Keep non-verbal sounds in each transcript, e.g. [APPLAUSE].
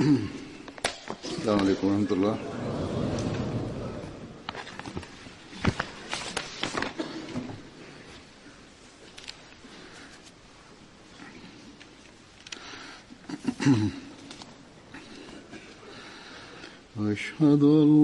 السلام عليكم ورحمة الله. أشهد أن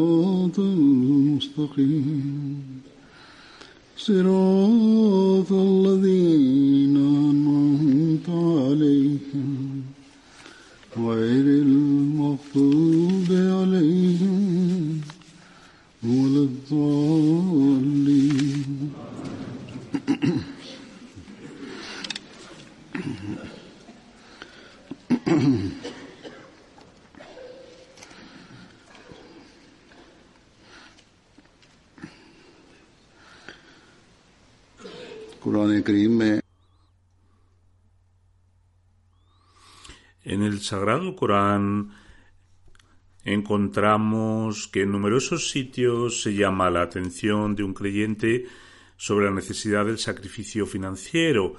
الصراط المستقيم. صراط الذين أنعمت عليهم. غير المغضوب عليهم ولا الضالين. En el Sagrado Corán encontramos que en numerosos sitios se llama la atención de un creyente sobre la necesidad del sacrificio financiero.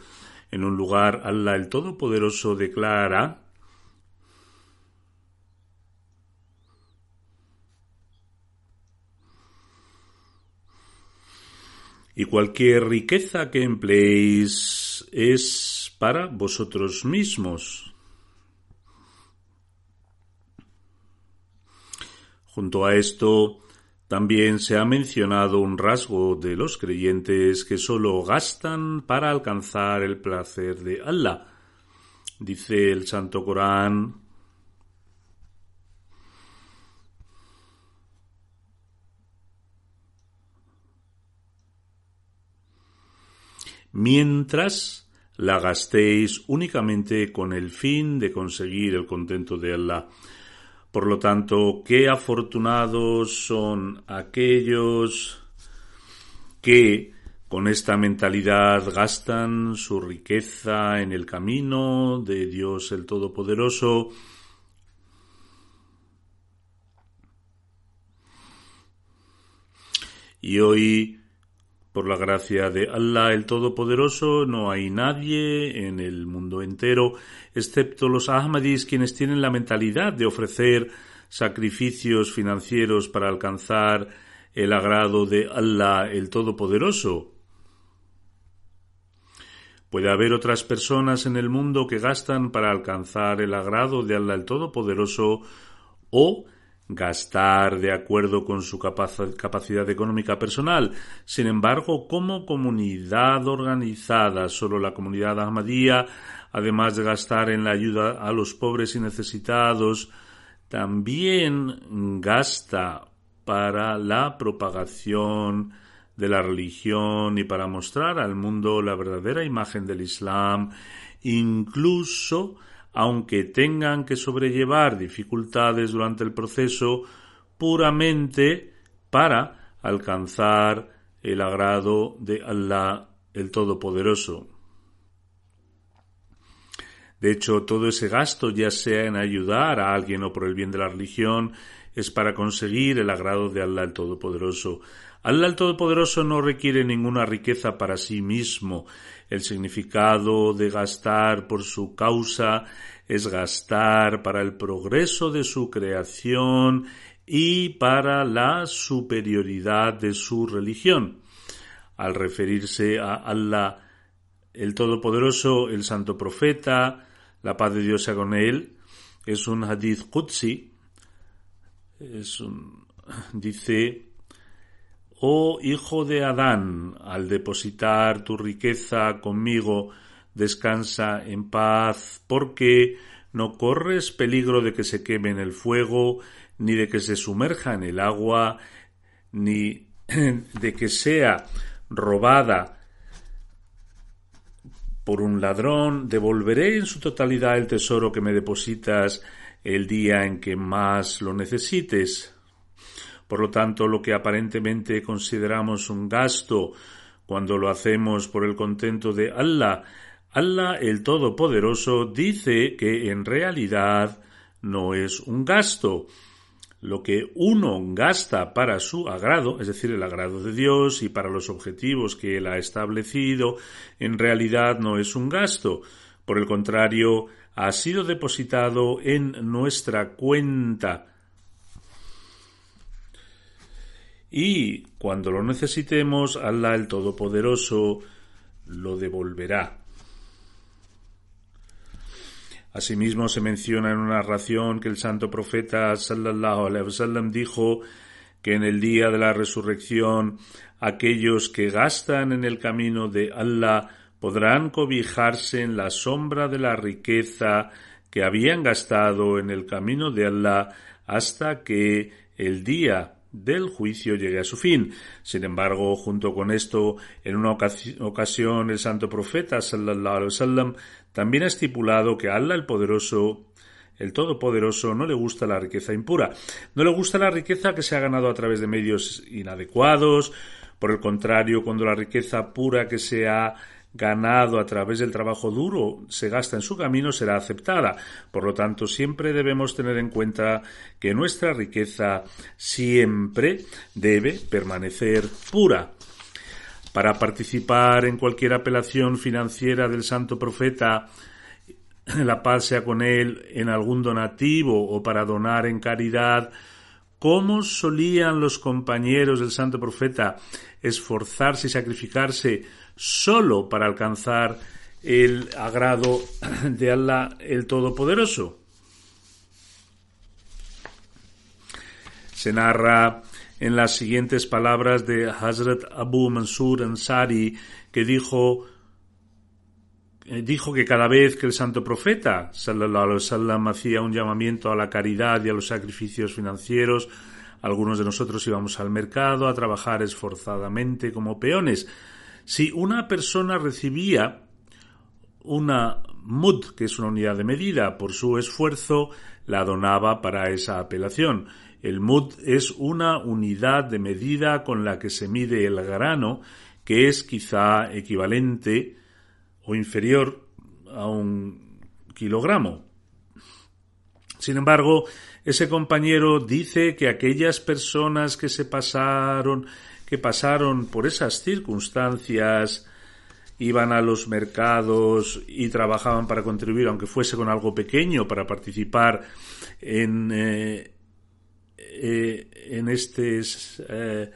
En un lugar, Allah el Todopoderoso declara y cualquier riqueza que empleéis es para vosotros mismos. Junto a esto, también se ha mencionado un rasgo de los creyentes que solo gastan para alcanzar el placer de Allah. Dice el Santo Corán, mientras la gastéis únicamente con el fin de conseguir el contento de Allah. Por lo tanto, qué afortunados son aquellos que con esta mentalidad gastan su riqueza en el camino de Dios el Todopoderoso. Y hoy por la gracia de Allah el Todopoderoso, no hay nadie en el mundo entero, excepto los Ahmadis, quienes tienen la mentalidad de ofrecer sacrificios financieros para alcanzar el agrado de Allah el Todopoderoso. Puede haber otras personas en el mundo que gastan para alcanzar el agrado de Allah el Todopoderoso o gastar de acuerdo con su capacidad económica personal. Sin embargo, como comunidad organizada, solo la comunidad Ahmadía, además de gastar en la ayuda a los pobres y necesitados, también gasta para la propagación de la religión y para mostrar al mundo la verdadera imagen del Islam, incluso aunque tengan que sobrellevar dificultades durante el proceso puramente para alcanzar el agrado de Allah el Todopoderoso. De hecho, todo ese gasto, ya sea en ayudar a alguien o por el bien de la religión, es para conseguir el agrado de Allah el Todopoderoso. Allah el Todopoderoso no requiere ninguna riqueza para sí mismo. El significado de gastar por su causa es gastar para el progreso de su creación y para la superioridad de su religión. Al referirse a Allah el Todopoderoso, el Santo Profeta, la paz de Dios sea con él, es un hadith Qudsi, es un, dice, oh hijo de Adán, al depositar tu riqueza conmigo, descansa en paz, porque no corres peligro de que se queme en el fuego, ni de que se sumerja en el agua, ni [CLEARS THROAT] de que sea robada por un ladrón, devolveré en su totalidad el tesoro que me depositas el día en que más lo necesites. Por lo tanto, lo que aparentemente consideramos un gasto cuando lo hacemos por el contento de Allah, Allah el Todopoderoso dice que en realidad no es un gasto, lo que uno gasta para su agrado, es decir, el agrado de Dios y para los objetivos que Él ha establecido, en realidad no es un gasto. Por el contrario, ha sido depositado en nuestra cuenta. Y cuando lo necesitemos, Allah el Todopoderoso lo devolverá. Asimismo se menciona en una narración que el santo profeta sallallahu alaihi wasallam dijo que en el día de la resurrección aquellos que gastan en el camino de Allah podrán cobijarse en la sombra de la riqueza que habían gastado en el camino de Allah hasta que el día del juicio llegue a su fin. Sin embargo, junto con esto, en una ocasión el santo profeta sallallahu alaihi wasallam también ha estipulado que Allah el poderoso el Todopoderoso no le gusta la riqueza impura. No le gusta la riqueza que se ha ganado a través de medios inadecuados. Por el contrario, cuando la riqueza pura que se ha ganado a través del trabajo duro se gasta en su camino será aceptada. Por lo tanto, siempre debemos tener en cuenta que nuestra riqueza siempre debe permanecer pura. Para participar en cualquier apelación financiera del santo profeta, [CLEARS THROAT] la paz sea con él en algún donativo o para donar en caridad, ¿cómo solían los compañeros del santo profeta esforzarse y sacrificarse solo para alcanzar el agrado de Allah el Todopoderoso. Se narra en las siguientes palabras de Hazrat Abu Mansur Ansari que dijo eh, dijo que cada vez que el santo profeta hacía un llamamiento a la caridad y a los sacrificios financieros algunos de nosotros íbamos al mercado a trabajar esforzadamente como peones si una persona recibía una mud, que es una unidad de medida, por su esfuerzo, la donaba para esa apelación. El mud es una unidad de medida con la que se mide el grano, que es quizá equivalente o inferior a un kilogramo. Sin embargo, ese compañero dice que aquellas personas que se pasaron que pasaron por esas circunstancias, iban a los mercados y trabajaban para contribuir, aunque fuese con algo pequeño, para participar en, eh, eh, en este eh,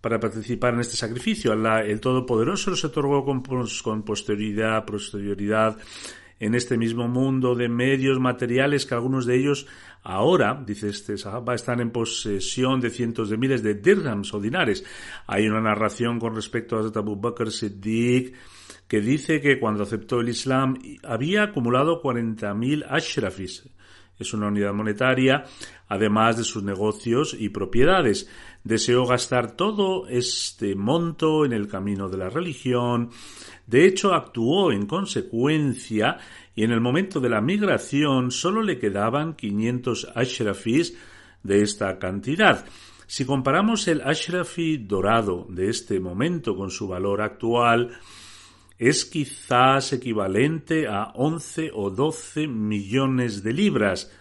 para participar en este sacrificio. el Todopoderoso los otorgó con, con posterioridad, posterioridad en este mismo mundo de medios materiales que algunos de ellos ahora, dice este Sahaba, están en posesión de cientos de miles de dirhams o dinares. Hay una narración con respecto a Abu Bakr Siddiq que dice que cuando aceptó el Islam había acumulado 40.000 ashrafis. Es una unidad monetaria, además de sus negocios y propiedades. Deseó gastar todo este monto en el camino de la religión, de hecho, actuó en consecuencia y en el momento de la migración solo le quedaban 500 ashrafis de esta cantidad. Si comparamos el ashrafi dorado de este momento con su valor actual, es quizás equivalente a 11 o 12 millones de libras.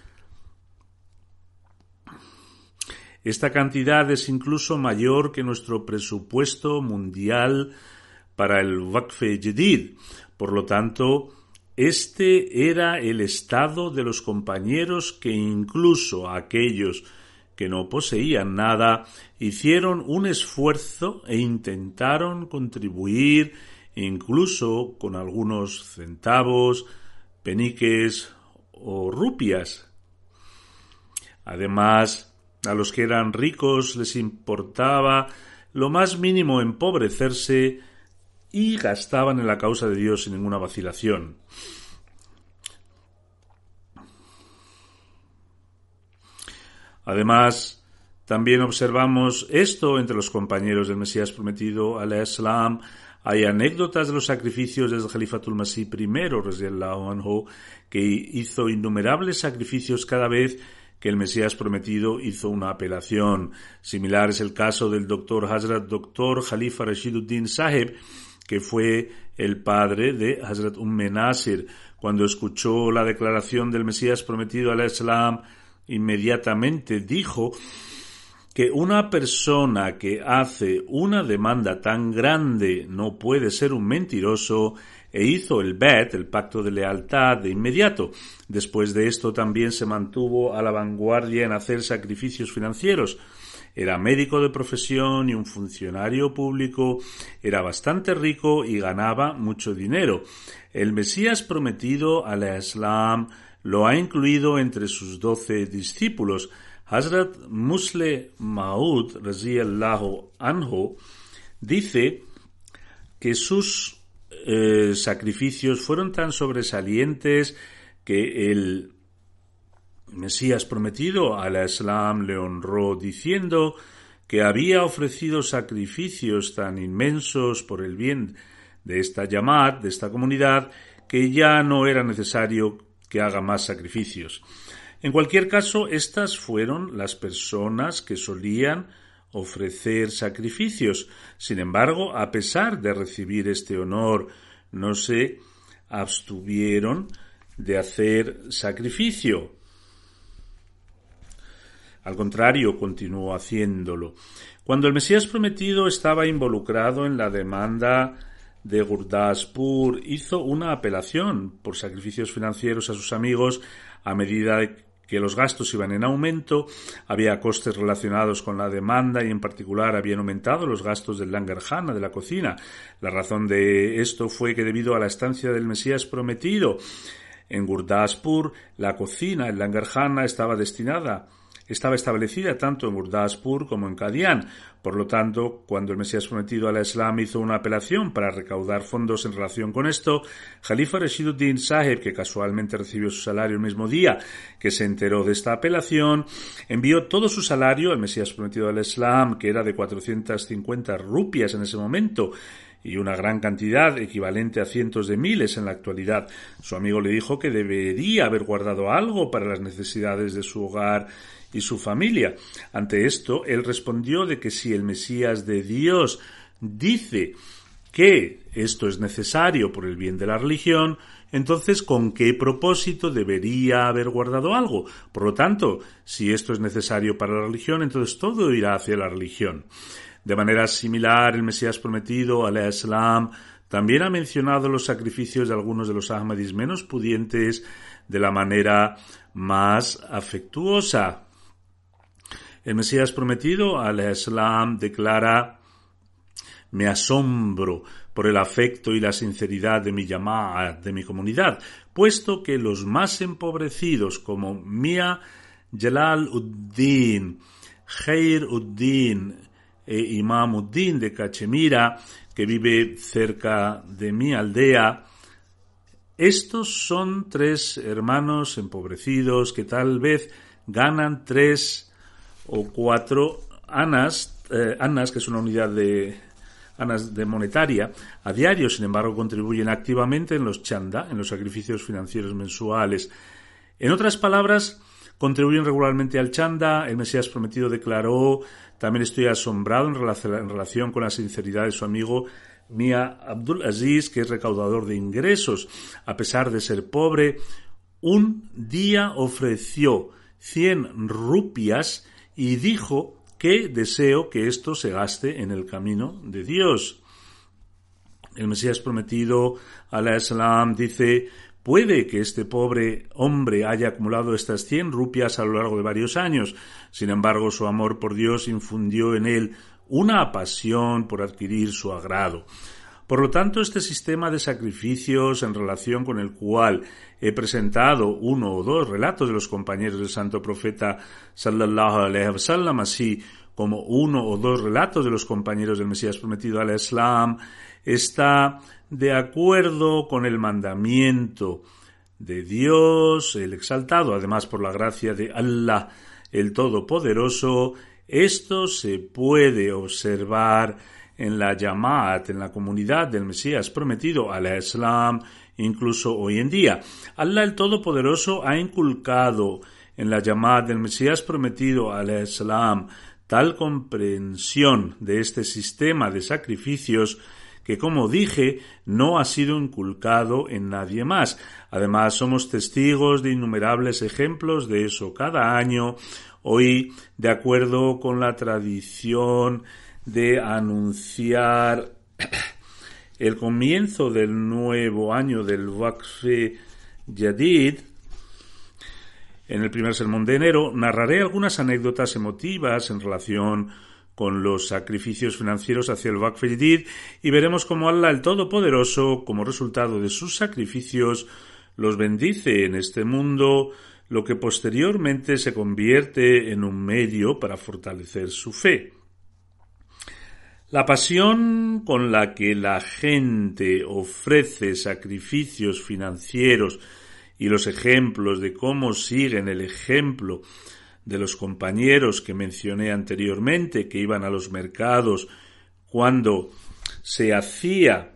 Esta cantidad es incluso mayor que nuestro presupuesto mundial para el Waqf Jadid. Por lo tanto, este era el estado de los compañeros que incluso aquellos que no poseían nada hicieron un esfuerzo e intentaron contribuir incluso con algunos centavos, peniques o rupias. Además, a los que eran ricos les importaba lo más mínimo empobrecerse y gastaban en la causa de Dios sin ninguna vacilación. Además, también observamos esto entre los compañeros del Mesías prometido al Islam. Hay anécdotas de los sacrificios desde Khalifatul Masih I, que hizo innumerables sacrificios cada vez que el Mesías prometido hizo una apelación. Similar es el caso del doctor Hazrat Dr. Khalifa Rashiduddin Saheb, que fue el padre de Hazrat Umm Nasir. Cuando escuchó la declaración del Mesías prometido al Islam, inmediatamente dijo que una persona que hace una demanda tan grande no puede ser un mentiroso e hizo el bet, el pacto de lealtad, de inmediato. Después de esto también se mantuvo a la vanguardia en hacer sacrificios financieros. Era médico de profesión y un funcionario público, era bastante rico y ganaba mucho dinero. El Mesías prometido al Islam lo ha incluido entre sus doce discípulos. Hazrat Musle Maud anhu dice que sus eh, sacrificios fueron tan sobresalientes que el Mesías prometido al Islam le honró diciendo que había ofrecido sacrificios tan inmensos por el bien de esta llamada, de esta comunidad, que ya no era necesario que haga más sacrificios. En cualquier caso, estas fueron las personas que solían ofrecer sacrificios. Sin embargo, a pesar de recibir este honor, no se abstuvieron de hacer sacrificio. Al contrario, continuó haciéndolo. Cuando el Mesías prometido estaba involucrado en la demanda de Gurdaspur hizo una apelación por sacrificios financieros a sus amigos a medida que los gastos iban en aumento, había costes relacionados con la demanda y en particular habían aumentado los gastos del Langarjana, de la cocina. La razón de esto fue que debido a la estancia del Mesías prometido en Gurdaspur, la cocina, el Langarjana, estaba destinada estaba establecida tanto en Gurdaspur como en Kadian. Por lo tanto, cuando el Mesías prometido al Islam hizo una apelación para recaudar fondos en relación con esto, Jalifa Rashiduddin Saheb, que casualmente recibió su salario el mismo día que se enteró de esta apelación, envió todo su salario al Mesías prometido al Islam, que era de 450 rupias en ese momento, y una gran cantidad equivalente a cientos de miles en la actualidad. Su amigo le dijo que debería haber guardado algo para las necesidades de su hogar y su familia. Ante esto, él respondió de que si el Mesías de Dios dice que esto es necesario por el bien de la religión, entonces ¿con qué propósito debería haber guardado algo? Por lo tanto, si esto es necesario para la religión, entonces todo irá hacia la religión. De manera similar, el Mesías prometido, al Islam, también ha mencionado los sacrificios de algunos de los Ahmadis menos pudientes de la manera más afectuosa. El Mesías prometido al Islam declara me asombro por el afecto y la sinceridad de mi llamada, de mi comunidad, puesto que los más empobrecidos como Mia Jalal Uddin, Khair Uddin e Imam Uddin de Cachemira, que vive cerca de mi aldea, estos son tres hermanos empobrecidos que tal vez ganan tres o cuatro anas, eh, anas, que es una unidad de anas de monetaria, a diario, sin embargo, contribuyen activamente en los chanda, en los sacrificios financieros mensuales. En otras palabras, contribuyen regularmente al chanda. El Mesías prometido declaró, también estoy asombrado en relación con la sinceridad de su amigo Mia Abdul Aziz, que es recaudador de ingresos. A pesar de ser pobre, un día ofreció 100 rupias y dijo que deseo que esto se gaste en el camino de Dios. El Mesías prometido al Islam dice, Puede que este pobre hombre haya acumulado estas cien rupias a lo largo de varios años. Sin embargo, su amor por Dios infundió en él una pasión por adquirir su agrado. Por lo tanto, este sistema de sacrificios en relación con el cual he presentado uno o dos relatos de los compañeros del santo profeta sallallahu alaihi wasallam, así como uno o dos relatos de los compañeros del Mesías prometido al Islam, está de acuerdo con el mandamiento de Dios, el exaltado, además por la gracia de Allah, el Todopoderoso, esto se puede observar en la Yamaat, en la comunidad del Mesías prometido al Islam, incluso hoy en día. Allah el Todopoderoso ha inculcado en la Yamaat del Mesías prometido al Islam tal comprensión de este sistema de sacrificios que, como dije, no ha sido inculcado en nadie más. Además, somos testigos de innumerables ejemplos de eso cada año. Hoy, de acuerdo con la tradición de anunciar [CLEARS THROAT] el comienzo del nuevo año del Waqf Yadid, en el primer sermón de enero narraré algunas anécdotas emotivas en relación con los sacrificios financieros hacia el Waqf y veremos cómo Allah el Todopoderoso, como resultado de sus sacrificios, los bendice en este mundo, lo que posteriormente se convierte en un medio para fortalecer su fe. La pasión con la que la gente ofrece sacrificios financieros y los ejemplos de cómo siguen el ejemplo de los compañeros que mencioné anteriormente que iban a los mercados cuando se hacía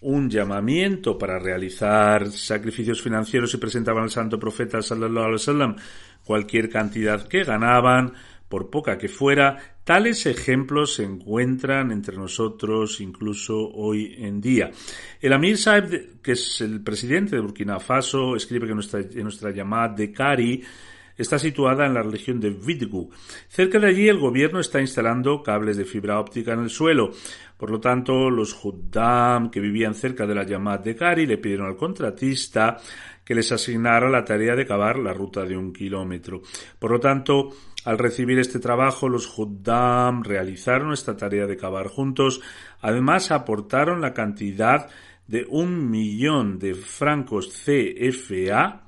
un llamamiento para realizar sacrificios financieros y presentaban al santo profeta sallallahu alaihi wasallam cualquier cantidad que ganaban por poca que fuera, tales ejemplos se encuentran entre nosotros incluso hoy en día. El Amir Saeb, que es el presidente de Burkina Faso, escribe que nuestra, llamada de Cari está situada en la región de Vidgu. Cerca de allí el gobierno está instalando cables de fibra óptica en el suelo. Por lo tanto, los Huddam que vivían cerca de la llamada de Cari le pidieron al contratista que les asignara la tarea de cavar la ruta de un kilómetro. Por lo tanto, al recibir este trabajo, los Huddam realizaron esta tarea de cavar juntos. Además, aportaron la cantidad de un millón de francos CFA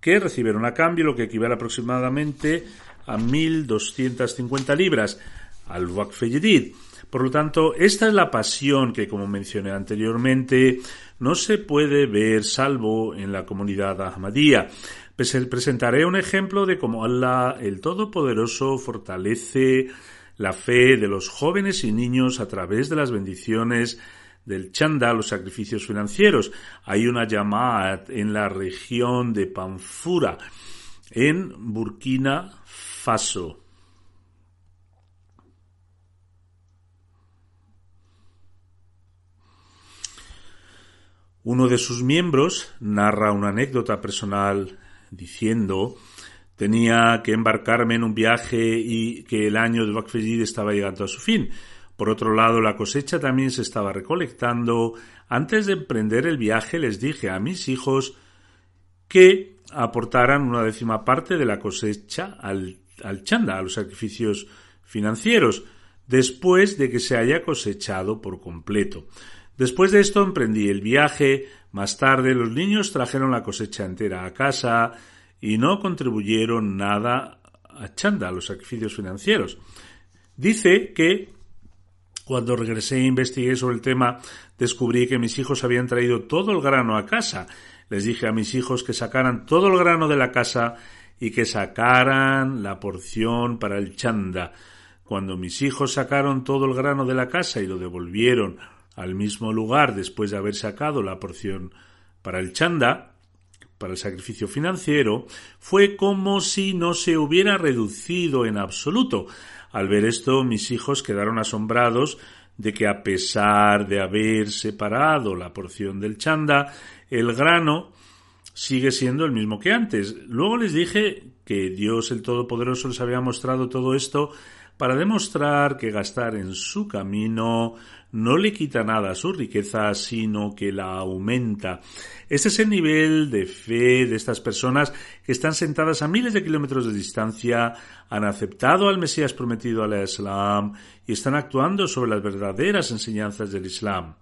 que recibieron a cambio lo que equivale aproximadamente a 1.250 libras al Waqf Por lo tanto, esta es la pasión que, como mencioné anteriormente, no se puede ver salvo en la comunidad Ahmadía. Pues presentaré un ejemplo de cómo Allah el Todopoderoso fortalece la fe de los jóvenes y niños a través de las bendiciones del chanda, los sacrificios financieros. Hay una llamada en la región de Panfura, en Burkina Faso. Uno de sus miembros narra una anécdota personal diciendo tenía que embarcarme en un viaje y que el año de Bakfejid estaba llegando a su fin. Por otro lado, la cosecha también se estaba recolectando. Antes de emprender el viaje les dije a mis hijos que aportaran una décima parte de la cosecha al, al chanda, a los sacrificios financieros, después de que se haya cosechado por completo. Después de esto emprendí el viaje. Más tarde los niños trajeron la cosecha entera a casa y no contribuyeron nada a chanda, a los sacrificios financieros. Dice que cuando regresé e investigué sobre el tema, descubrí que mis hijos habían traído todo el grano a casa. Les dije a mis hijos que sacaran todo el grano de la casa y que sacaran la porción para el chanda. Cuando mis hijos sacaron todo el grano de la casa y lo devolvieron al mismo lugar después de haber sacado la porción para el chanda, para el sacrificio financiero, fue como si no se hubiera reducido en absoluto. Al ver esto, mis hijos quedaron asombrados de que a pesar de haber separado la porción del chanda, el grano sigue siendo el mismo que antes. Luego les dije que Dios el Todopoderoso les había mostrado todo esto para demostrar que gastar en su camino no le quita nada a su riqueza, sino que la aumenta. Este es el nivel de fe de estas personas que están sentadas a miles de kilómetros de distancia, han aceptado al Mesías prometido al Islam y están actuando sobre las verdaderas enseñanzas del Islam.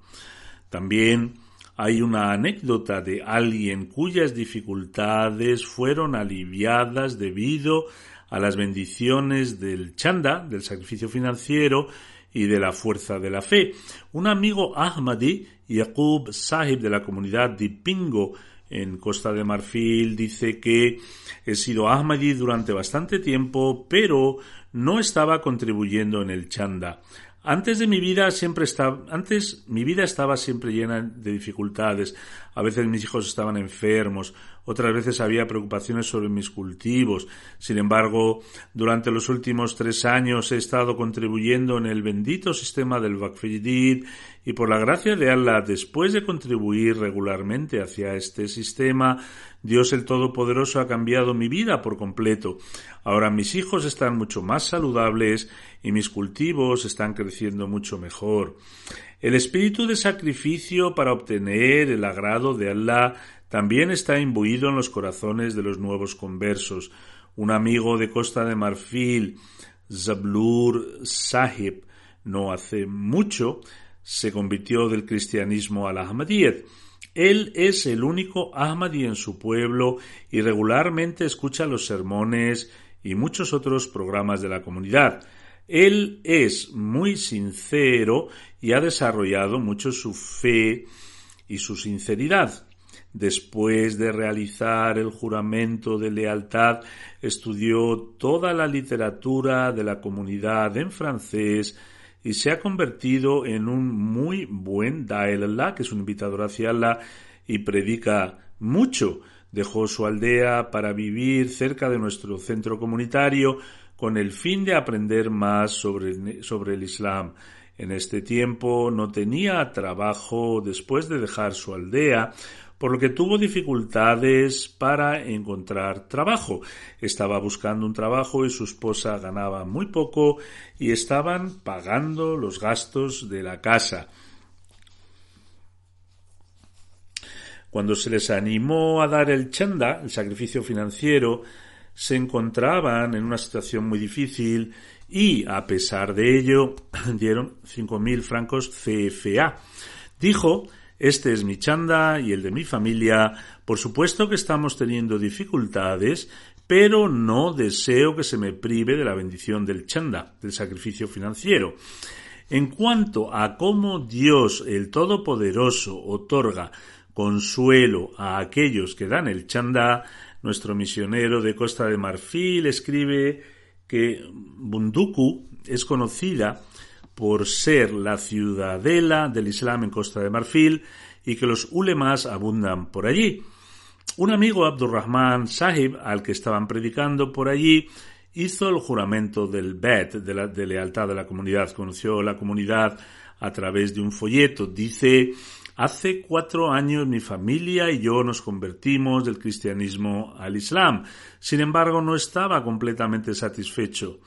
También hay una anécdota de alguien cuyas dificultades fueron aliviadas debido a las bendiciones del chanda, del sacrificio financiero, y de la fuerza de la fe. Un amigo Ahmadi, Yaqub Sahib de la comunidad de Pingo, en Costa de Marfil, dice que he sido Ahmadi durante bastante tiempo, pero no estaba contribuyendo en el chanda. Antes de mi vida siempre estaba, antes mi vida estaba siempre llena de dificultades. A veces mis hijos estaban enfermos, otras veces había preocupaciones sobre mis cultivos. Sin embargo, durante los últimos tres años he estado contribuyendo en el bendito sistema del Bakfejdid y por la gracia de Allah, después de contribuir regularmente hacia este sistema, Dios el Todopoderoso ha cambiado mi vida por completo. Ahora mis hijos están mucho más saludables y mis cultivos están creciendo mucho mejor. El espíritu de sacrificio para obtener el agrado de Allah también está imbuido en los corazones de los nuevos conversos. Un amigo de Costa de Marfil, Zablur Sahib, no hace mucho, se convirtió del cristianismo al Ahmadiyyat. Él es el único Ahmadi en su pueblo y regularmente escucha los sermones y muchos otros programas de la comunidad. Él es muy sincero y ha desarrollado mucho su fe y su sinceridad. Después de realizar el juramento de lealtad, estudió toda la literatura de la comunidad en francés y se ha convertido en un muy buen Dael Allah, que es un invitador hacia Allah y predica mucho. Dejó su aldea para vivir cerca de nuestro centro comunitario con el fin de aprender más sobre, sobre el Islam. En este tiempo no tenía trabajo después de dejar su aldea, por lo que tuvo dificultades para encontrar trabajo. Estaba buscando un trabajo y su esposa ganaba muy poco y estaban pagando los gastos de la casa. Cuando se les animó a dar el chanda, el sacrificio financiero, se encontraban en una situación muy difícil y, a pesar de ello, [CLEARS THROAT] dieron 5.000 francos CFA. Dijo, este es mi chanda y el de mi familia. Por supuesto que estamos teniendo dificultades, pero no deseo que se me prive de la bendición del chanda, del sacrificio financiero. En cuanto a cómo Dios el Todopoderoso otorga consuelo a aquellos que dan el chanda, nuestro misionero de Costa de Marfil escribe que Bunduku es conocida por ser la ciudadela del Islam en Costa de Marfil y que los ulemas abundan por allí. Un amigo Abdurrahman Sahib, al que estaban predicando por allí, hizo el juramento del Bet, de, de lealtad de la comunidad. Conoció la comunidad a través de un folleto. Dice Hace cuatro años mi familia y yo nos convertimos del cristianismo al islam. Sin embargo, no estaba completamente satisfecho.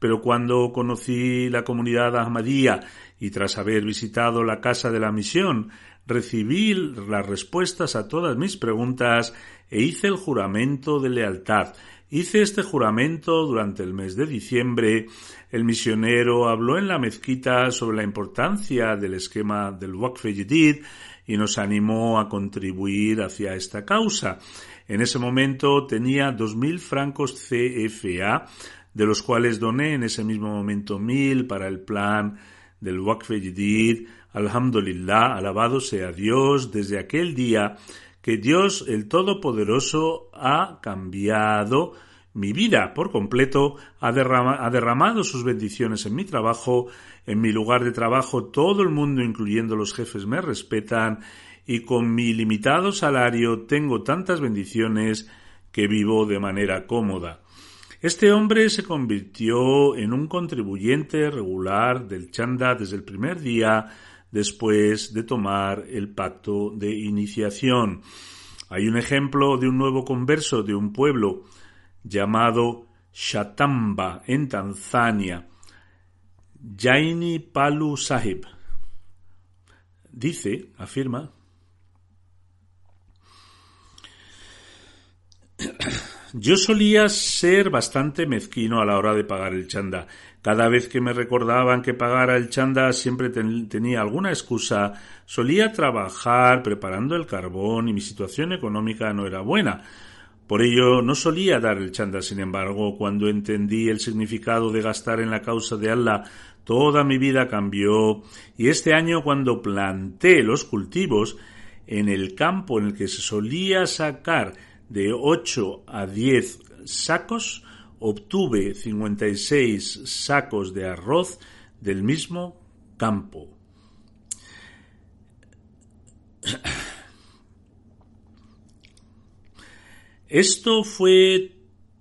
Pero cuando conocí la comunidad Ahmadía y tras haber visitado la casa de la misión, recibí las respuestas a todas mis preguntas e hice el juramento de lealtad. Hice este juramento durante el mes de diciembre. El misionero habló en la mezquita sobre la importancia del esquema del Waqf Jadid y nos animó a contribuir hacia esta causa. En ese momento tenía dos mil francos CFA, de los cuales doné en ese mismo momento mil para el plan del Waqf Jadid. Alhamdulillah, alabado sea Dios, desde aquel día que Dios el Todopoderoso ha cambiado mi vida por completo, ha, derramado sus bendiciones en mi trabajo, en mi lugar de trabajo todo el mundo, incluyendo los jefes, me respetan y con mi limitado salario tengo tantas bendiciones que vivo de manera cómoda. Este hombre se convirtió en un contribuyente regular del chanda desde el primer día después de tomar el pacto de iniciación. Hay un ejemplo de un nuevo converso de un pueblo llamado Shatamba en Tanzania, Jaini Palu Sahib. Dice, afirma, [COUGHS] Yo solía ser bastante mezquino a la hora de pagar el chanda. Cada vez que me recordaban que pagara el chanda siempre tenía alguna excusa. Solía trabajar preparando el carbón y mi situación económica no era buena. Por ello no solía dar el chanda. Sin embargo, cuando entendí el significado de gastar en la causa de Allah, toda mi vida cambió. Y este año cuando planté los cultivos, en el campo en el que se solía sacar de 8 a 10 sacos, obtuve 56 sacos de arroz del mismo campo. Esto fue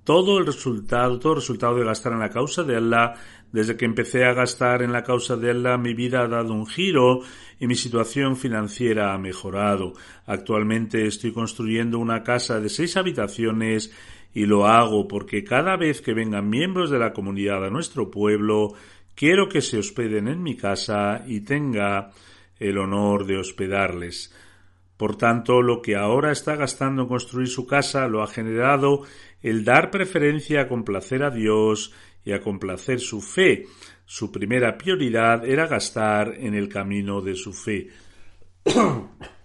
todo el resultado, todo el resultado de gastar en la causa de Allah. Desde que empecé a gastar en la causa de Allah, mi vida ha dado un giro y mi situación financiera ha mejorado. Actualmente estoy construyendo una casa de seis habitaciones y lo hago porque cada vez que vengan miembros de la comunidad a nuestro pueblo, quiero que se hospeden en mi casa y tenga el honor de hospedarles. Por tanto, lo que ahora está gastando en construir su casa lo ha generado el dar preferencia a complacer a Dios y a complacer su fe, su primera prioridad era gastar en el camino de su fe. [CLEARS THROAT]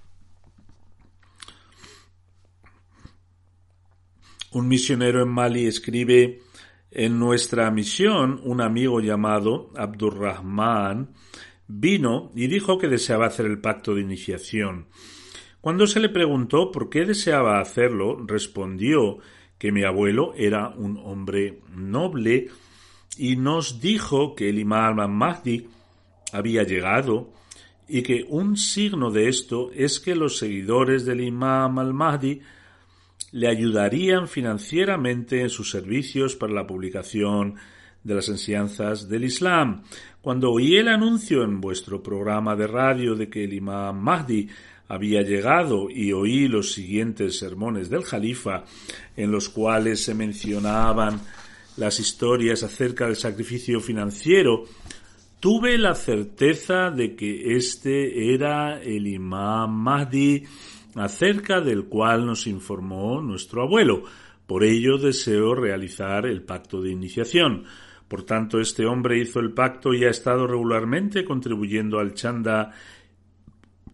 Un misionero en Mali escribe en nuestra misión, un amigo llamado Abdurrahman vino y dijo que deseaba hacer el pacto de iniciación. Cuando se le preguntó por qué deseaba hacerlo, respondió que mi abuelo era un hombre noble y nos dijo que el imam al-Mahdi había llegado y que un signo de esto es que los seguidores del imam al-Mahdi le ayudarían financieramente en sus servicios para la publicación de las enseñanzas del Islam. Cuando oí el anuncio en vuestro programa de radio de que el imam Mahdi había llegado y oí los siguientes sermones del Jalifa en los cuales se mencionaban las historias acerca del sacrificio financiero, tuve la certeza de que este era el imam Mahdi acerca del cual nos informó nuestro abuelo. Por ello deseo realizar el pacto de iniciación. Por tanto, este hombre hizo el pacto y ha estado regularmente contribuyendo al chanda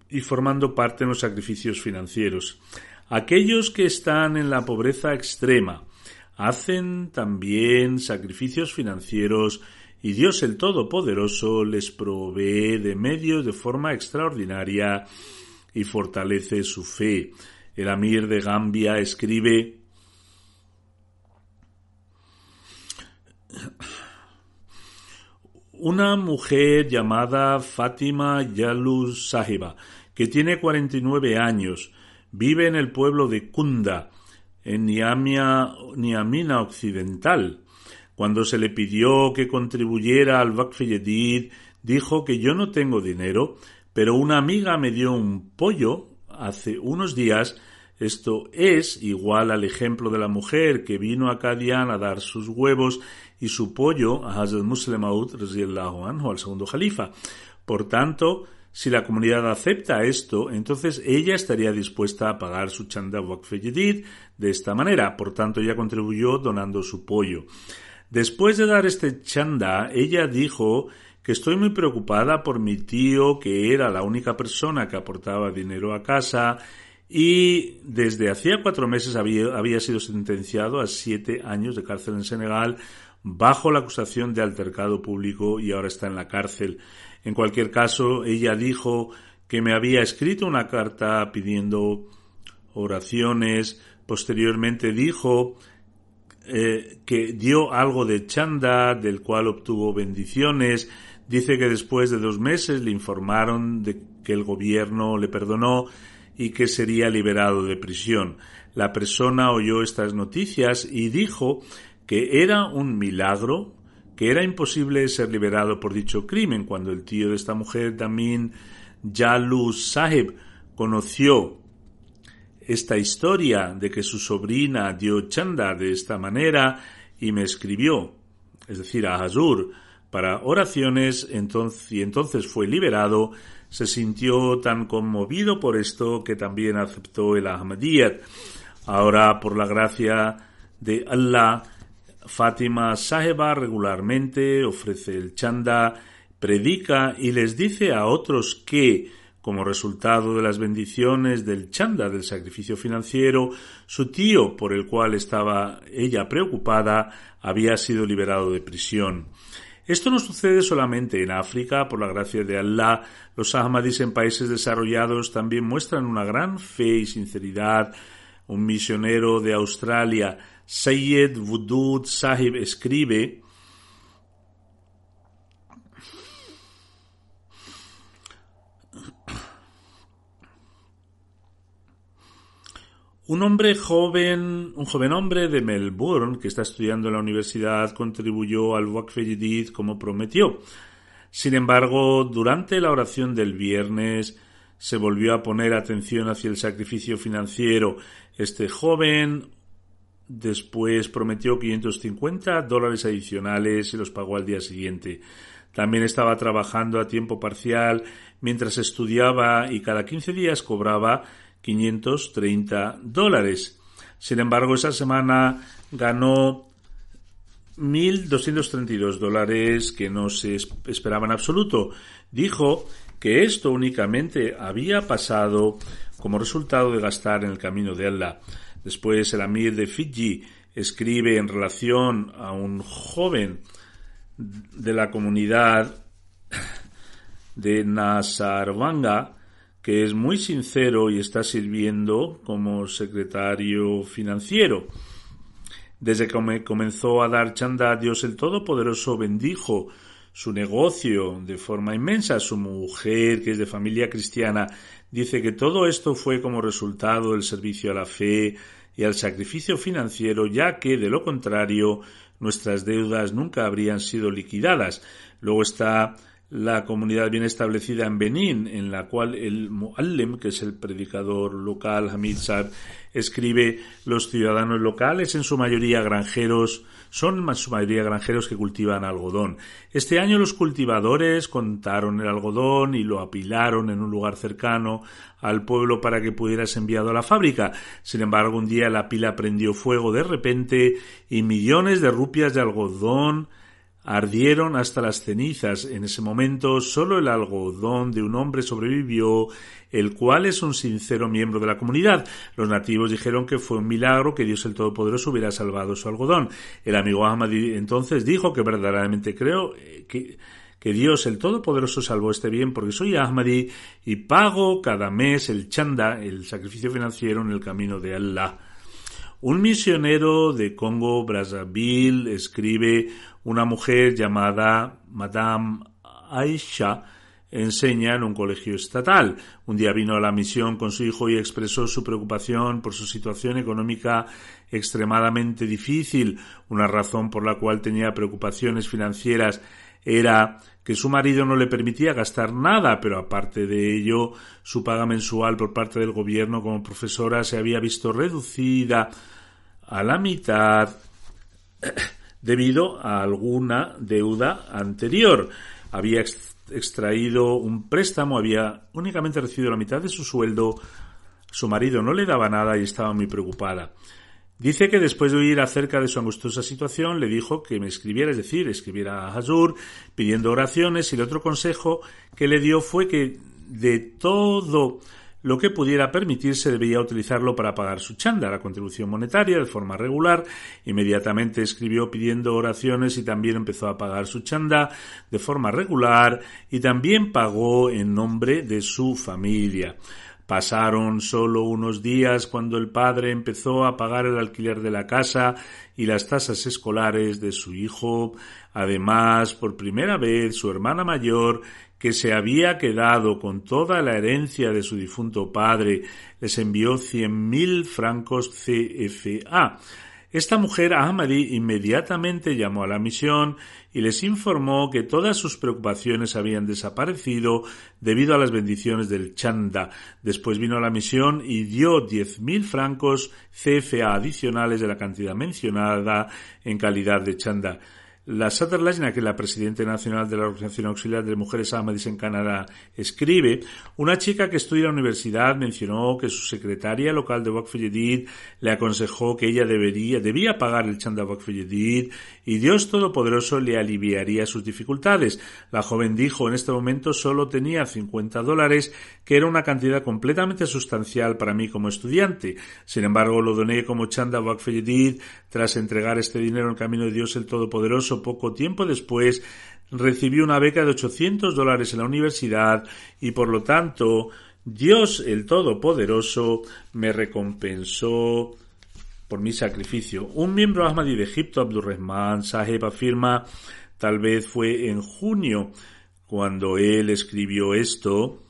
y formando parte en los sacrificios financieros. Aquellos que están en la pobreza extrema, hacen también sacrificios financieros y Dios el Todopoderoso les provee de medios de forma extraordinaria y fortalece su fe. El Amir de Gambia escribe Una mujer llamada Fátima Yalu Sahiba, que tiene 49 años, vive en el pueblo de Kunda, en Niamina Occidental. Cuando se le pidió que contribuyera al Waqf dijo que yo no tengo dinero, pero una amiga me dio un pollo hace unos días. Esto es igual al ejemplo de la mujer que vino a Kadian a dar sus huevos y su pollo a Hazrat Muslim Aud al segundo califa. Por tanto, si la comunidad acepta esto, entonces ella estaría dispuesta a pagar su chanda Waqf de esta manera. Por tanto, ella contribuyó donando su pollo. Después de dar este chanda, ella dijo que estoy muy preocupada por mi tío, que era la única persona que aportaba dinero a casa, y desde hacía cuatro meses había, sido sentenciado a siete años de cárcel en Senegal bajo la acusación de altercado público y ahora está en la cárcel. En cualquier caso, ella dijo que me había escrito una carta pidiendo oraciones. Posteriormente dijo eh, que dio algo de chanda, del cual obtuvo bendiciones. Dice que después de dos meses le informaron de que el gobierno le perdonó y que sería liberado de prisión. La persona oyó estas noticias y dijo que era un milagro que era imposible ser liberado por dicho crimen. Cuando el tío de esta mujer, Damin Yalu Sahib, conoció esta historia de que su sobrina dio chanda de esta manera y me escribió, es decir, a Hazur, para oraciones y entonces fue liberado, se sintió tan conmovido por esto que también aceptó el Ahmadiyyat. Ahora, por la gracia de Allah, Fátima Saheba regularmente ofrece el chanda, predica y les dice a otros que, como resultado de las bendiciones del chanda del sacrificio financiero, su tío, por el cual estaba ella preocupada, había sido liberado de prisión. Esto no sucede solamente en África, por la gracia de Allah, los Ahmadis en países desarrollados también muestran una gran fe y sinceridad. Un misionero de Australia, Sayyid Wudud Sahib, escribe Un hombre joven, un joven hombre de Melbourne que está estudiando en la universidad contribuyó al Waqf Jadid como prometió. Sin embargo, durante la oración del viernes se volvió a poner atención hacia el sacrificio financiero. Este joven después prometió 550 dólares adicionales y los pagó al día siguiente. También estaba trabajando a tiempo parcial mientras estudiaba y cada 15 días cobraba 530 dólares. Sin embargo, esa semana ganó 1.232 dólares que no se esperaba en absoluto. Dijo que esto únicamente había pasado como resultado de gastar en el camino de Allah. Después el Amir de Fiji escribe en relación a un joven de la comunidad de Nasarvanga que es muy sincero y está sirviendo como secretario financiero. Desde que comenzó a dar chanda, Dios el Todopoderoso bendijo su negocio de forma inmensa. Su mujer, que es de familia cristiana, dice que todo esto fue como resultado del servicio a la fe y al sacrificio financiero, ya que de lo contrario nuestras deudas nunca habrían sido liquidadas. Luego está la comunidad bien establecida en Benín, en la cual el Muallim, que es el predicador local, Hamid Saab, escribe los ciudadanos locales, en su mayoría granjeros, son en su mayoría granjeros que cultivan algodón. Este año los cultivadores contaron el algodón y lo apilaron en un lugar cercano al pueblo para que pudiera ser enviado a la fábrica. Sin embargo, un día la pila prendió fuego de repente y millones de rupias de algodón ardieron hasta las cenizas. En ese momento solo el algodón de un hombre sobrevivió, el cual es un sincero miembro de la comunidad. Los nativos dijeron que fue un milagro que Dios el Todopoderoso hubiera salvado su algodón. El amigo Ahmad entonces dijo que verdaderamente creo eh, que, que Dios el Todopoderoso salvó este bien porque soy Ahmadi y pago cada mes el chanda, el sacrificio financiero en el camino de Allah. Un misionero de Congo, Brazzaville, escribe una mujer llamada Madame Aisha enseña en un colegio estatal. Un día vino a la misión con su hijo y expresó su preocupación por su situación económica extremadamente difícil. Una razón por la cual tenía preocupaciones financieras era que su marido no le permitía gastar nada, pero aparte de ello, su paga mensual por parte del gobierno como profesora se había visto reducida a la mitad [COUGHS] debido a alguna deuda anterior. Había extraído un préstamo, había únicamente recibido la mitad de su sueldo, su marido no le daba nada y estaba muy preocupada. Dice que después de oír acerca de su angustiosa situación, le dijo que me escribiera, es decir, escribiera a Hazur pidiendo oraciones y el otro consejo que le dio fue que de todo lo que pudiera permitirse debía utilizarlo para pagar su chanda, la contribución monetaria, de forma regular. Inmediatamente escribió pidiendo oraciones y también empezó a pagar su chanda de forma regular y también pagó en nombre de su familia. Pasaron solo unos días cuando el padre empezó a pagar el alquiler de la casa y las tasas escolares de su hijo. Además, por primera vez, su hermana mayor que se había quedado con toda la herencia de su difunto padre, les envió cien mil francos CFA. Esta mujer Ahmadi inmediatamente llamó a la misión y les informó que todas sus preocupaciones habían desaparecido debido a las bendiciones del chanda. Después vino a la misión y dio diez mil francos CFA adicionales de la cantidad mencionada en calidad de chanda. La Sutherland, que es la presidenta nacional de la Organización Auxiliar de Mujeres Ahmadis en Canadá, escribe, una chica que estudia en la universidad mencionó que su secretaria local de Waqf le aconsejó que ella debería, debía pagar el chanda Waqf y Dios Todopoderoso le aliviaría sus dificultades. La joven dijo, en este momento solo tenía 50 dólares, que era una cantidad completamente sustancial para mí como estudiante. Sin embargo, lo doné como chanda Waqf tras entregar este dinero en camino de Dios el Todopoderoso poco tiempo después recibió una beca de 800 dólares en la universidad y por lo tanto Dios el Todopoderoso me recompensó por mi sacrificio. Un miembro Ahmadi de Egipto, Abdurrahman Saheb, afirma, tal vez fue en junio cuando él escribió esto,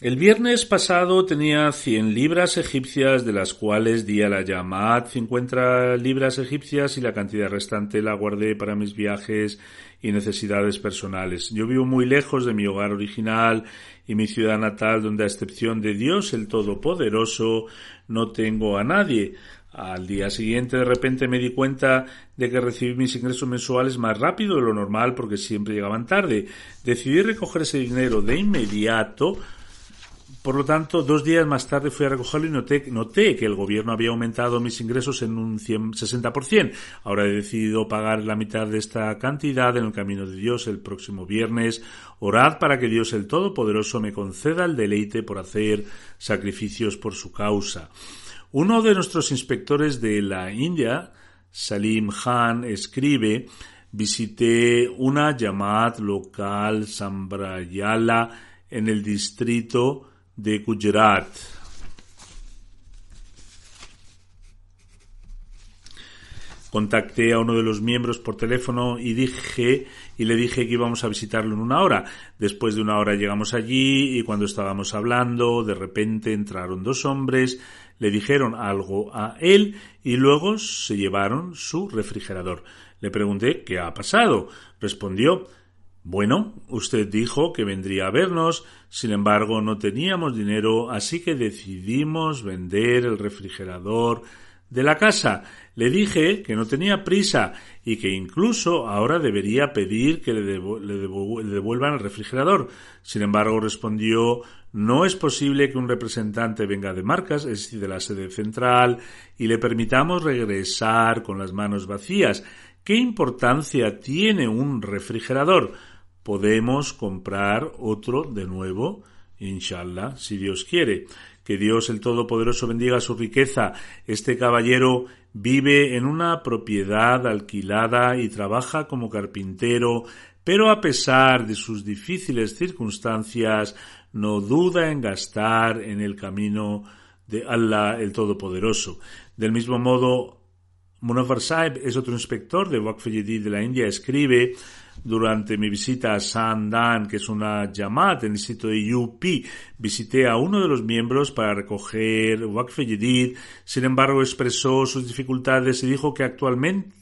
El viernes pasado tenía 100 libras egipcias, de las cuales di a la Yamad 50 libras egipcias y la cantidad restante la guardé para mis viajes y necesidades personales. Yo vivo muy lejos de mi hogar original y mi ciudad natal, donde a excepción de Dios el Todopoderoso no tengo a nadie. Al día siguiente de repente me di cuenta de que recibí mis ingresos mensuales más rápido de lo normal porque siempre llegaban tarde. Decidí recoger ese dinero de inmediato por lo tanto, dos días más tarde fui a recogerlo y noté, noté que el gobierno había aumentado mis ingresos en un 60%. Ahora he decidido pagar la mitad de esta cantidad en el camino de Dios el próximo viernes. Orad para que Dios el Todopoderoso me conceda el deleite por hacer sacrificios por su causa. Uno de nuestros inspectores de la India, Salim Khan, escribe Visité una Yamad local Sambrayala en el distrito de Gujarat. Contacté a uno de los miembros por teléfono y dije y le dije que íbamos a visitarlo en una hora. Después de una hora llegamos allí y cuando estábamos hablando, de repente entraron dos hombres, le dijeron algo a él y luego se llevaron su refrigerador. Le pregunté qué ha pasado. Respondió bueno, usted dijo que vendría a vernos, sin embargo no teníamos dinero, así que decidimos vender el refrigerador de la casa. Le dije que no tenía prisa y que incluso ahora debería pedir que le, devuelvan el refrigerador. Sin embargo, respondió no es posible que un representante venga de marcas, es decir, de la sede central, y le permitamos regresar con las manos vacías. ¿Qué importancia tiene un refrigerador? Podemos comprar otro de nuevo, inshallah, si Dios quiere. Que Dios el Todopoderoso bendiga su riqueza. Este caballero vive en una propiedad alquilada y trabaja como carpintero, pero a pesar de sus difíciles circunstancias, no duda en gastar en el camino de Allah el Todopoderoso. Del mismo modo, Munawar Saib es otro inspector de Waqf de la India, escribe durante mi visita a Sandan, que es una llamada en el sitio de UP, visité a uno de los miembros para recoger Waqf sin embargo expresó sus dificultades y dijo que actualmente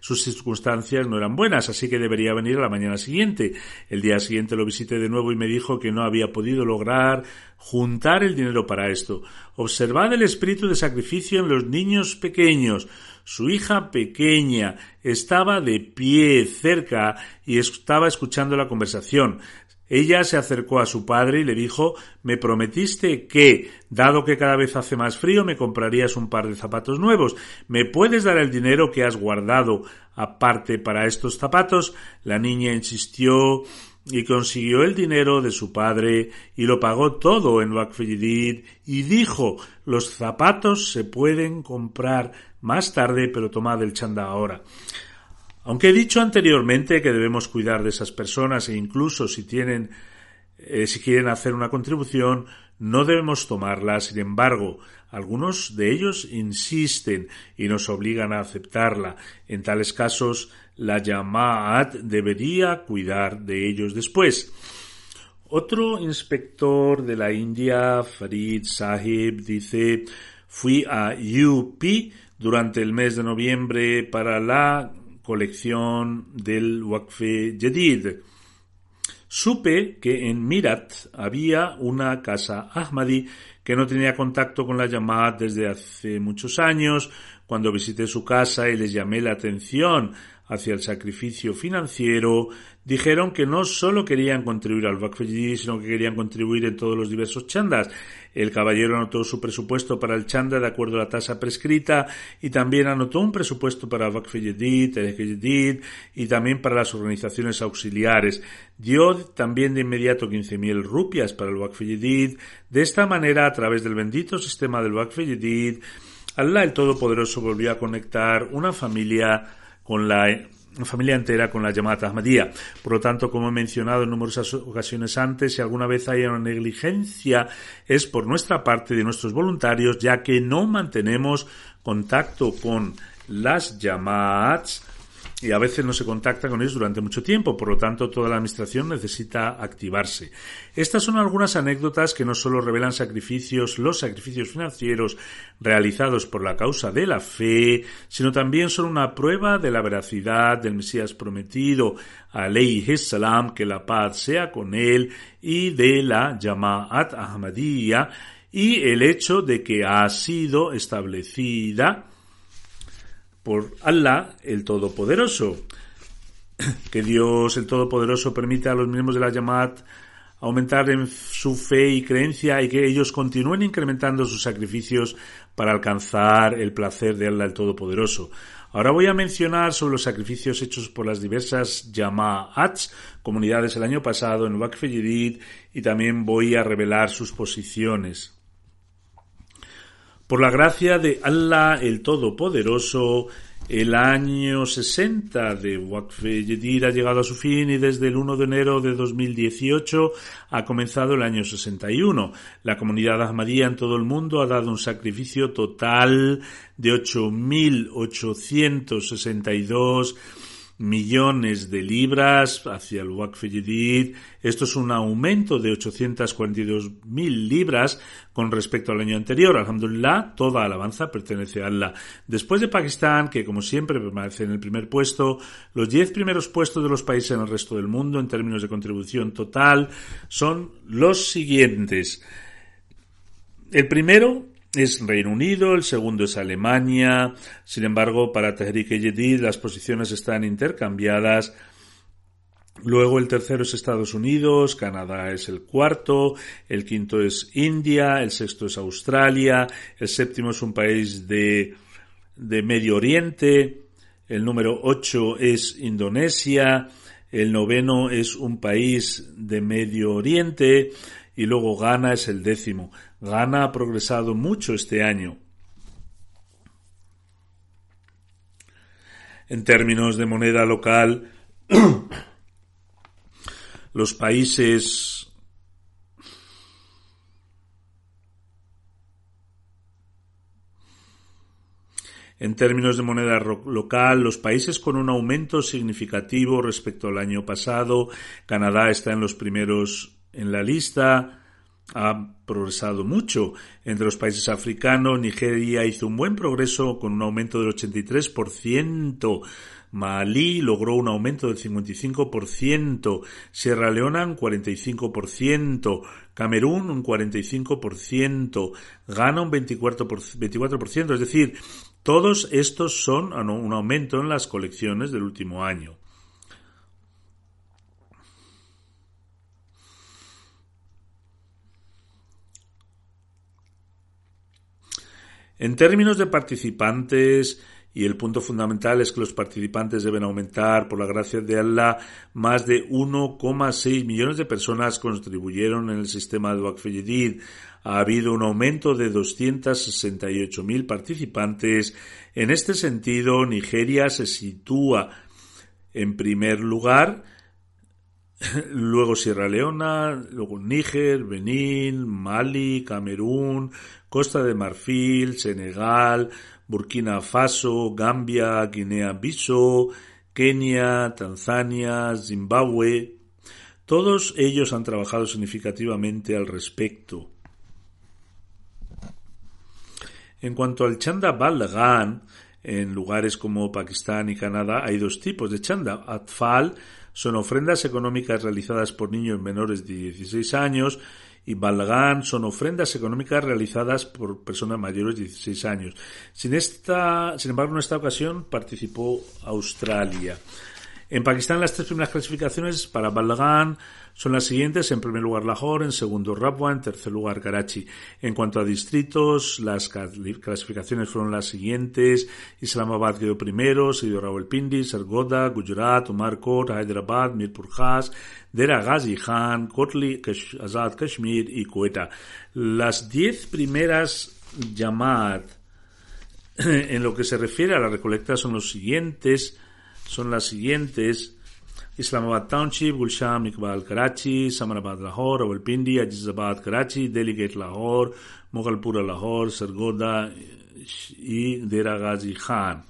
sus circunstancias no eran buenas, así que debería venir a la mañana siguiente. El día siguiente lo visité de nuevo y me dijo que no había podido lograr juntar el dinero para esto. Observad el espíritu de sacrificio en los niños pequeños. Su hija pequeña estaba de pie cerca y estaba escuchando la conversación. Ella se acercó a su padre y le dijo Me prometiste que, dado que cada vez hace más frío, me comprarías un par de zapatos nuevos. ¿Me puedes dar el dinero que has guardado aparte para estos zapatos? La niña insistió y consiguió el dinero de su padre y lo pagó todo en Wakfidid y dijo los zapatos se pueden comprar más tarde pero tomad el chanda ahora. Aunque he dicho anteriormente que debemos cuidar de esas personas e incluso si tienen eh, si quieren hacer una contribución no debemos tomarla, sin embargo, algunos de ellos insisten y nos obligan a aceptarla. En tales casos, la Yamaat debería cuidar de ellos después. Otro inspector de la India, Farid Sahib, dice, fui a UP durante el mes de noviembre para la colección del Waqf Jadid. Supe que en Mirat había una casa Ahmadi que no tenía contacto con la llamada desde hace muchos años. Cuando visité su casa y les llamé la atención hacia el sacrificio financiero, dijeron que no solo querían contribuir al Waqf sino que querían contribuir en todos los diversos chandas. El caballero anotó su presupuesto para el chanda de acuerdo a la tasa prescrita y también anotó un presupuesto para Waqf Yedid, y también para las organizaciones auxiliares. Dio también de inmediato 15.000 rupias para el Waqf De esta manera, a través del bendito sistema del Waqf Allah el Todopoderoso volvió a conectar una familia con la familia entera con la llamada Ahmadía. Por lo tanto, como he mencionado en numerosas ocasiones antes, si alguna vez hay una negligencia es por nuestra parte de nuestros voluntarios, ya que no mantenemos contacto con las llamadas y a veces no se contacta con ellos durante mucho tiempo, por lo tanto toda la administración necesita activarse. Estas son algunas anécdotas que no solo revelan sacrificios, los sacrificios financieros realizados por la causa de la fe, sino también son una prueba de la veracidad del Mesías prometido, alayhi salam, que la paz sea con él, y de la Yamaat Ahmadiyya, y el hecho de que ha sido establecida por Allah el Todopoderoso. [CLEARS THROAT] Que Dios el Todopoderoso permita a los miembros de la Yamat aumentar en su fe y creencia y que ellos continúen incrementando sus sacrificios para alcanzar el placer de Allah el Todopoderoso. Ahora voy a mencionar sobre los sacrificios hechos por las diversas Yamaats, comunidades el año pasado en Waqf y también voy a revelar sus posiciones. Por la gracia de Allah el Todopoderoso, el año 60 de Waqf Yedir ha llegado a su fin y desde el 1 de enero de 2018 ha comenzado el año 61. La comunidad Ahmadía en todo el mundo ha dado un sacrificio total de 8.862 millones de libras hacia el Waqf Esto es un aumento de 842 mil libras con respecto al año anterior. Alhamdulillah, toda alabanza pertenece a Allah. Después de Pakistán, que como siempre permanece en el primer puesto, los 10 primeros puestos de los países en el resto del mundo en términos de contribución total son los siguientes. El primero es Reino Unido, el segundo es Alemania. Sin embargo, para Tehrik e las posiciones están intercambiadas. Luego el tercero es Estados Unidos, Canadá es el cuarto, el quinto es India, el sexto es Australia, el séptimo es un país de, de Medio Oriente, el número ocho es Indonesia, el noveno es un país de Medio Oriente y luego Ghana es el décimo. Ghana ha progresado mucho este año. En términos de moneda local, [CLEARS THROAT] los países En términos de moneda local, los países con un aumento significativo respecto al año pasado, Canadá está en los primeros en la lista, ha progresado mucho. Entre los países africanos, Nigeria hizo un buen progreso con un aumento del 83%. Malí logró un aumento del 55%, Sierra Leona un 45%, Camerún un 45%, Ghana un 24%, es decir, todos estos son un aumento en las colecciones del último año. En términos de participantes, y el punto fundamental es que los participantes deben aumentar, por la gracia de Allah, más de 1,6 millones de personas contribuyeron en el sistema de Waqf Ha habido un aumento de 268.000 participantes. En este sentido, Nigeria se sitúa en primer lugar, [LAUGHS] luego Sierra Leona, luego Níger, Benín, Mali, Camerún, Costa de Marfil, Senegal, Burkina Faso, Gambia, Guinea-Bissau, Kenia, Tanzania, Zimbabue. Todos ellos han trabajado significativamente al respecto. En cuanto al chanda balgan, en lugares como Pakistán y Canadá hay dos tipos de chanda. Atfal son ofrendas económicas realizadas por niños menores de 16 años y Balgan son ofrendas económicas realizadas por personas mayores de 16 años. Sin, esta, sin embargo, en esta ocasión participó Australia. En Pakistán las tres primeras clasificaciones para Balgan son las siguientes. En primer lugar Lahore, en segundo Rabwa, en tercer lugar Karachi. En cuanto a distritos, las clasificaciones fueron las siguientes. Islamabad quedó primero, seguido Rawalpindi, Sargoda, Gujarat, Umarkot, Hyderabad, Mirpur Khas, Dera Ghazi Khan, Kotli, Azad Kashmir y Quetta. Las diez primeras llamadas [CLEARS THROAT] en lo que se refiere a la recolecta son los siguientes son las siguientes. Islamabad Township, Gulsham, Iqbal, Karachi, Samarabad, Lahore, Rawalpindi, Ajizabad, Karachi, Delegate, Lahore, Moghalpura, Lahore, Sargoda y Dera Ghazi Khan.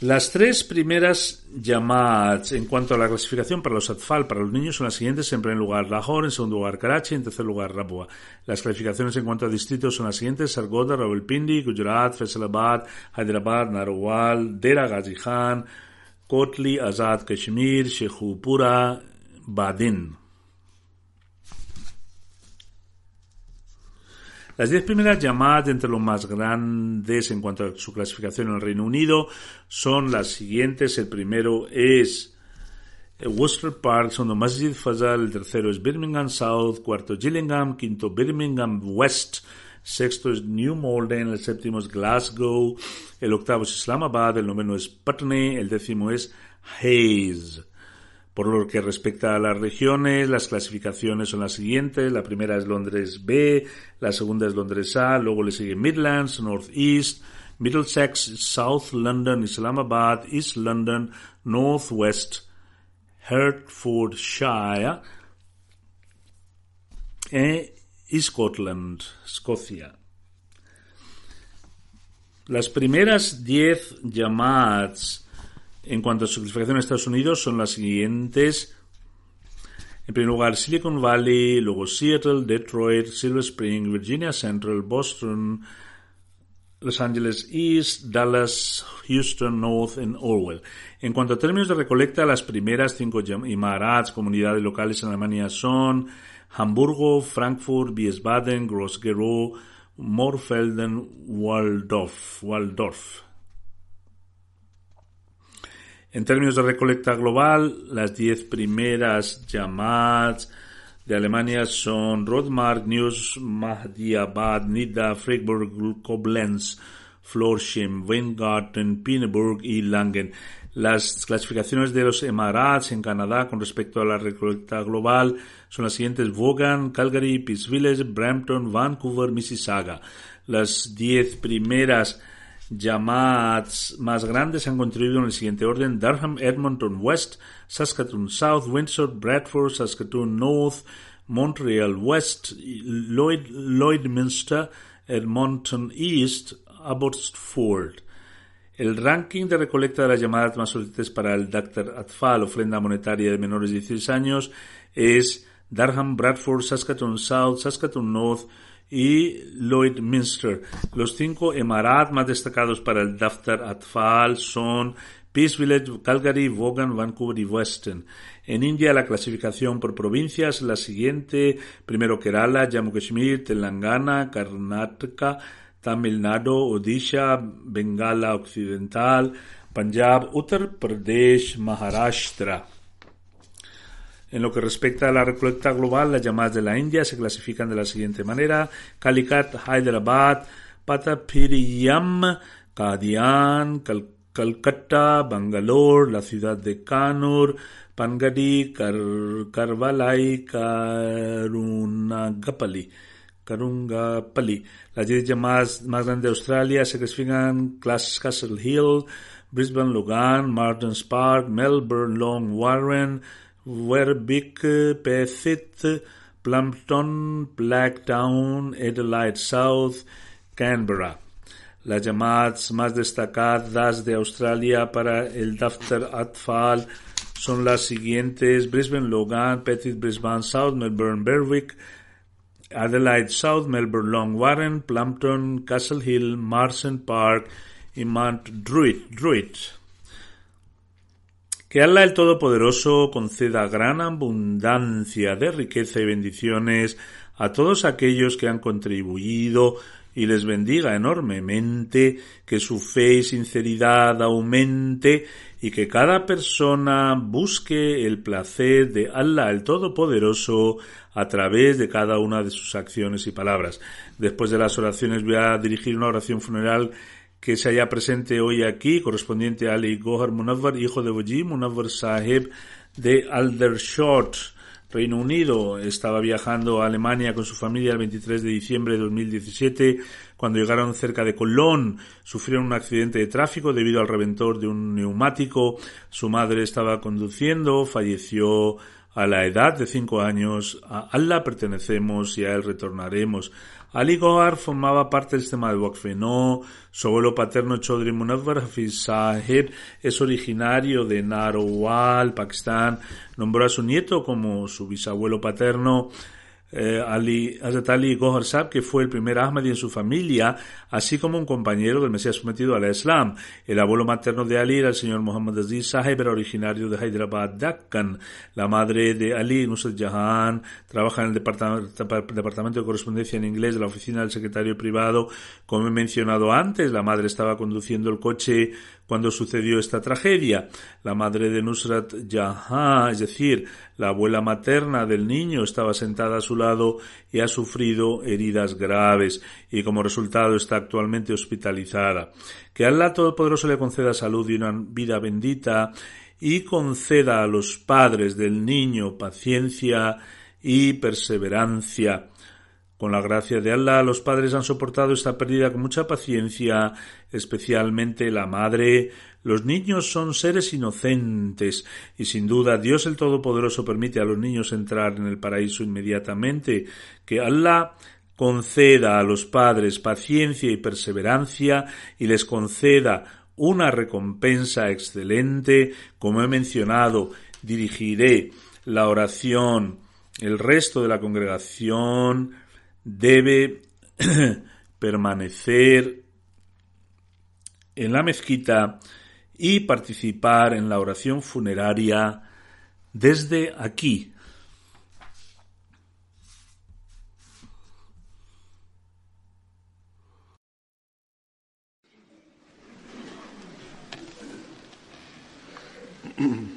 Las tres primeras llamadas en cuanto a la clasificación para los atfal para los niños son las siguientes. En primer lugar, Lahore, en segundo lugar, Karachi, en tercer lugar, Rabua. Las clasificaciones en cuanto a distritos son las siguientes. Sargoda, Rawalpindi, Gujarat, Faisalabad, Hyderabad, Narwal, Dera Ghazi Khan, Kotli, Azad, Kashmir, Shekhupura, Badin. Las diez primeras llamadas entre los más grandes en cuanto a su clasificación en el Reino Unido son las siguientes. El primero es Worcester Park, segundo Masjid Fazal, el tercero es Birmingham South, cuarto Gillingham, quinto Birmingham West, sexto es New Malden, el séptimo es Glasgow, el octavo es Islamabad, el noveno es Putney, el décimo es Hayes. Por lo que respecta a las regiones, las clasificaciones son las siguientes. La primera es Londres B, la segunda es Londres A, luego le sigue Midlands, North East, Middlesex, South London, Islamabad, East London, North West, Hertfordshire y Scotland, Escocia. Las primeras diez llamadas en cuanto a su clasificación en Estados Unidos son las siguientes. En primer lugar, Silicon Valley, luego Seattle, Detroit, Silver Spring, Virginia Central, Boston, Los Angeles East, Dallas, Houston North y Orwell. En cuanto a términos de recolecta, las primeras cinco Imarats, comunidades locales en Alemania son Hamburgo, Frankfurt, Wiesbaden, Gross-Gerau, Morfelden, Waldorf. Waldorf. En términos de recolecta global, las diez primeras llamadas de Alemania son Rodmark, News, Mahdiabad, Nida, Freiburg, Koblenz, Florschim, Weingarten, Pineburg y Langen. Las clasificaciones de los Emarats en Canadá con respecto a la recolecta global son las siguientes Vaughan, Calgary, Peace Village, Brampton, Vancouver, Mississauga. Las diez primeras llamadas más grandes han contribuido en el siguiente orden: Durham, Edmonton West, Saskatoon South, Windsor, Bradford, Saskatoon North, Montreal West, Lloyd, Lloydminster, Edmonton East, Abbotsford. El ranking de recolecta de las llamadas más solicitadas para el Dr. Atfal, ofrenda monetaria de menores de 16 años, es Durham, Bradford, Saskatoon South, Saskatoon North, y Lloydminster. Los cinco emarat más destacados para el Daftar Atfal son Peace Village, Calgary, Vaughan, Vancouver y Western. En India la clasificación por provincias es la siguiente. Primero Kerala, Jammu Kashmir, Telangana, Karnataka, Tamil Nadu, Odisha, Bengala Occidental, Punjab, Uttar Pradesh, Maharashtra. En lo que respecta a la recolecta global, las llamadas de la India se clasifican de la siguiente manera: Calicut, Hyderabad, Patapiriyam, Kadian, Calcutta, Bangalore, la ciudad de Kanur, Pangadi, Karvalai, Karunagapali. Karungapali. Las 10 llamadas más grandes de Australia se clasifican Castle Hill, Brisbane, Logan, Martins Park, Melbourne, Long Warren, Werbeck, Pethet, Plumpton, Blacktown, Adelaide South, Canberra. Las llamadas más destacadas de Australia para el Daftar Atfal son las siguientes: Brisbane, Logan, Petit Brisbane South, Melbourne, Berwick, Adelaide South, Melbourne, Long Warren, Plumpton, Castle Hill, Marsden Park y Mount Druitt. Que Allah el Todopoderoso conceda gran abundancia de riqueza y bendiciones a todos aquellos que han contribuido y les bendiga enormemente, que su fe y sinceridad aumente y que cada persona busque el placer de Allah el Todopoderoso a través de cada una de sus acciones y palabras. Después de las oraciones voy a dirigir una oración funeral que se haya presente hoy aquí, correspondiente Ali Gohar Munawar, hijo de Boji Munawar Sahib de Aldershot Reino Unido. Estaba viajando a Alemania con su familia el 23 de diciembre de 2017. Cuando llegaron cerca de Colón, sufrieron un accidente de tráfico debido al reventor de un neumático. Su madre estaba conduciendo, falleció a la edad de cinco años. A Allah pertenecemos y a Él retornaremos. Ali Gohar formaba parte del sistema de Waqf. No, su abuelo paterno Chaudhry Munawwar Hafiz Sahib es originario de Narowal, Pakistán. Nombró a su nieto como su bisabuelo paterno eh, Ali, Hazrat Ali Gohar Sab, que fue el primer Ahmadi en su familia, así como un compañero del Mesías sometido al Islam. El abuelo materno de Ali era el señor Muhammad Aziz Sahib, era originario de Hyderabad, Dakkan. La madre de Ali, Nusrat Jahan, trabaja en el departamento de correspondencia en inglés de la oficina del secretario privado. Como he mencionado antes, la madre estaba conduciendo el coche cuando sucedió esta tragedia. La madre de Nusrat Jahan, es decir, la abuela materna del niño, estaba sentada a su lado y ha sufrido heridas graves y como resultado está actualmente hospitalizada. Que Allah Todopoderoso le conceda salud y una vida bendita y conceda a los padres del niño paciencia y perseverancia con la gracia de Allah, los padres han soportado esta pérdida con mucha paciencia, especialmente la madre. Los niños son seres inocentes y sin duda Dios el Todopoderoso permite a los niños entrar en el paraíso inmediatamente. Que Allah conceda a los padres paciencia y perseverancia y les conceda una recompensa excelente. Como he mencionado, dirigiré la oración, el resto de la congregación debe [CLEARS THROAT] permanecer en la mezquita y participar en la oración funeraria desde aquí. [CLEARS THROAT]